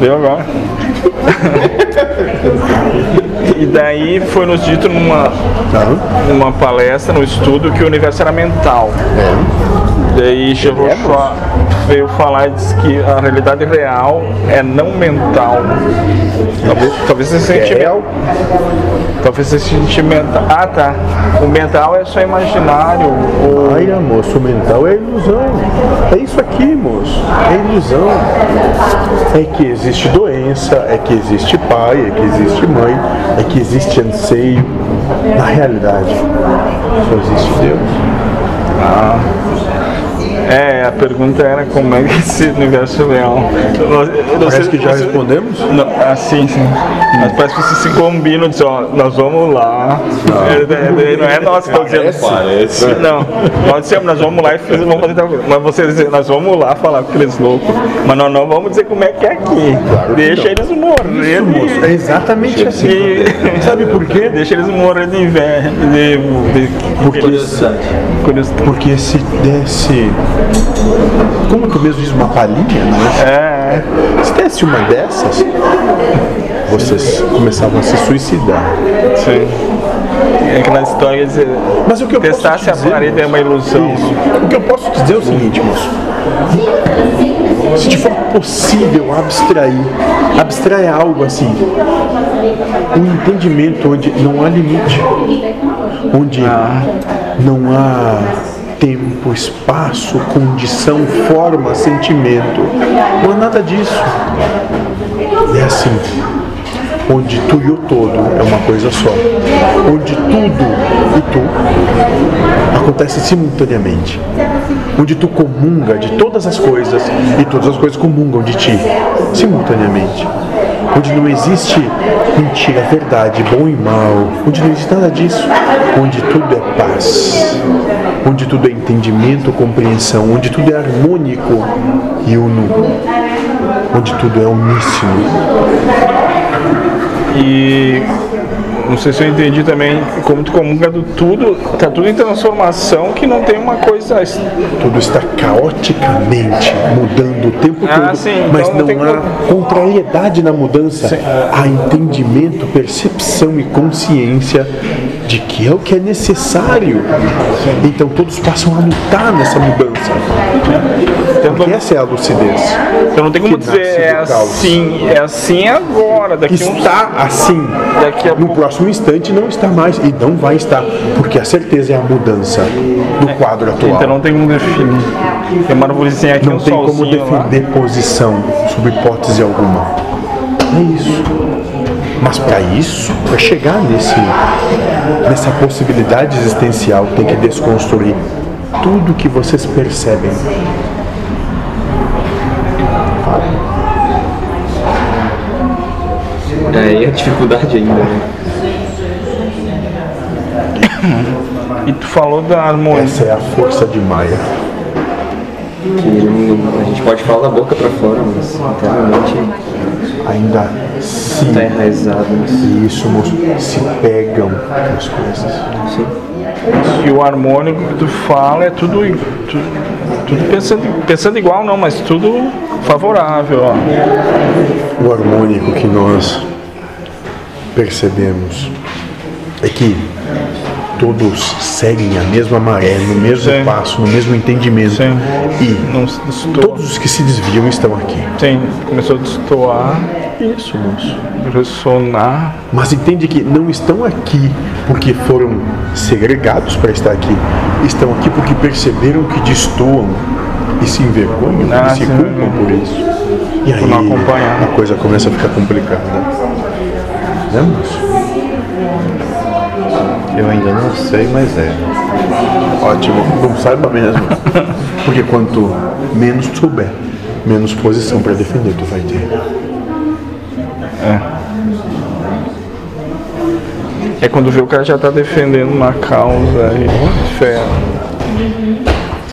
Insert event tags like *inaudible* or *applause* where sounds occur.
Deu agora. e daí foi nos dito numa, numa palestra, no estudo, que o universo era mental. Daí Chevrolet veio falar e disse que a realidade real é não mental. Talvez, talvez esse sentimento. Talvez esse sentimento. Ah tá. O mental é só imaginário. O... Ai, moço, o mental é ilusão. É isso aqui, moço. É ilusão. É que existe doença, é que existe pai, é que existe mãe, é que existe anseio. Na realidade, só existe Deus. Ah. É, a pergunta era como é que *laughs* esse universo real. Não- não Parece sei- que já você- respondemos? Não, ah, sim, sim. Mas parece que vocês se combinam, dizem, ó, nós vamos lá. É, é, não é nós que estamos dizendo. Parece. Não, nós dissemos, nós vamos lá e vamos fazer tal coisa. Mas vocês dizem, nós vamos lá falar com aqueles loucos. Mas nós não vamos dizer como é que é aqui. Deixa eles morrer. Moço, é exatamente assim. E- Sabe por quê? Deixa eles morrer de inveja. De, de, Porque, curiosidade. porque se desse. Como que eu mesmo diz? Uma palhinha, né? É, Se desse uma dessas, vocês começavam a se suicidar. sim. É aquela história de dizer, Mas o que eu testar posso se a dizer, parede é uma ilusão. Isso. O que eu posso dizer é o seguinte, moço. Se te for possível abstrair, abstrair algo assim, um entendimento onde não há limite, onde não há tempo, espaço, condição, forma, sentimento, não há nada disso. É assim, onde tu e o todo é uma coisa só, onde tudo e tu acontece simultaneamente, onde tu comunga de todas as coisas e todas as coisas comungam de ti simultaneamente, onde não existe mentira, verdade, bom e mal, onde não existe nada disso, onde tudo é paz, onde tudo é entendimento, compreensão, onde tudo é harmônico e uno, onde tudo é uníssimo. E não sei se eu entendi também como tu comunga do tudo, tá tudo em transformação que não tem uma coisa. Tudo está caoticamente mudando o tempo Ah, todo, sim, mas então não não, há contrariedade na mudança. Há entendimento, percepção e consciência de que é o que é necessário. Então todos passam a lutar nessa mudança. Porque essa é a lucidez. Então não tem como dizer é assim, é assim agora, daqui Está assim. daqui a No próximo instante não está mais e não vai estar, porque a certeza é a mudança do quadro atual. Então não tem como definir. Tem uma arvorezinha aqui, Não um tem como solzinho lá. defender posição sob hipótese alguma. É isso. Mas para isso, para chegar nesse, nessa possibilidade existencial, tem que desconstruir tudo que vocês percebem. Aí a dificuldade ainda, né? E tu falou da harmonia. Essa é a força de Maia. Que a gente pode falar da boca pra fora, mas internamente Ainda se tá enraizado. e isso moço, se pegam as coisas. Sim. E o harmônico que tu fala é tudo, tudo, tudo pensando, pensando igual não, mas tudo favorável, ó. O harmônico que nós percebemos é que todos seguem a mesma maré, no mesmo Sim. passo, no mesmo entendimento. Sim. E Não todos os que se desviam estão aqui. Sim, começou a destoar, Isso, moço. ressonar. Mas entende que não estão aqui porque foram segregados para estar aqui. Estão aqui porque perceberam que destoam e se envergonham Ah, e se culpam por isso. E aí a coisa começa a ficar complicada. Né, moço? Eu ainda não sei, mas é. Ótimo, não saiba mesmo. *laughs* Porque quanto menos tu souber, menos posição para defender tu vai ter. É quando vê o cara já tá defendendo uma causa e ferro.